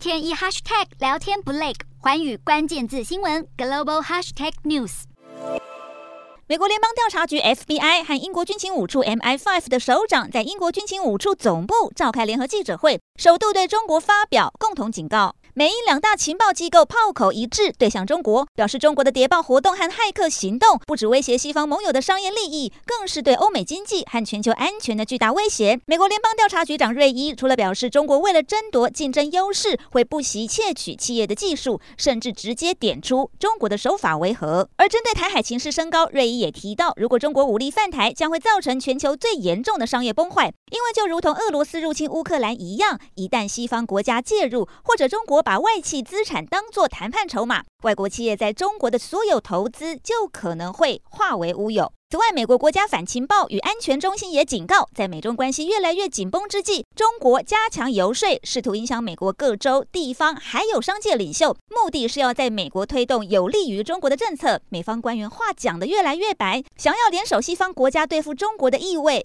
天一 hashtag 聊天不累，环宇关键字新闻 global hashtag news。美国联邦调查局 FBI 和英国军情五处 MI5 的首长在英国军情五处总部召开联合记者会，首度对中国发表共同警告。美英两大情报机构炮口一致，对向中国表示，中国的谍报活动和骇客行动不只威胁西方盟友的商业利益，更是对欧美经济和全球安全的巨大威胁。美国联邦调查局长瑞伊除了表示中国为了争夺竞争优势，会不惜窃取企业的技术，甚至直接点出中国的手法为何。而针对台海情势升高，瑞伊也提到，如果中国武力犯台，将会造成全球最严重的商业崩坏，因为就如同俄罗斯入侵乌克兰一样，一旦西方国家介入，或者中国把外企资产当作谈判筹码，外国企业在中国的所有投资就可能会化为乌有。此外，美国国家反情报与安全中心也警告，在美中关系越来越紧绷之际，中国加强游说，试图影响美国各州、地方还有商界领袖，目的是要在美国推动有利于中国的政策。美方官员话讲得越来越白，想要联手西方国家对付中国的意味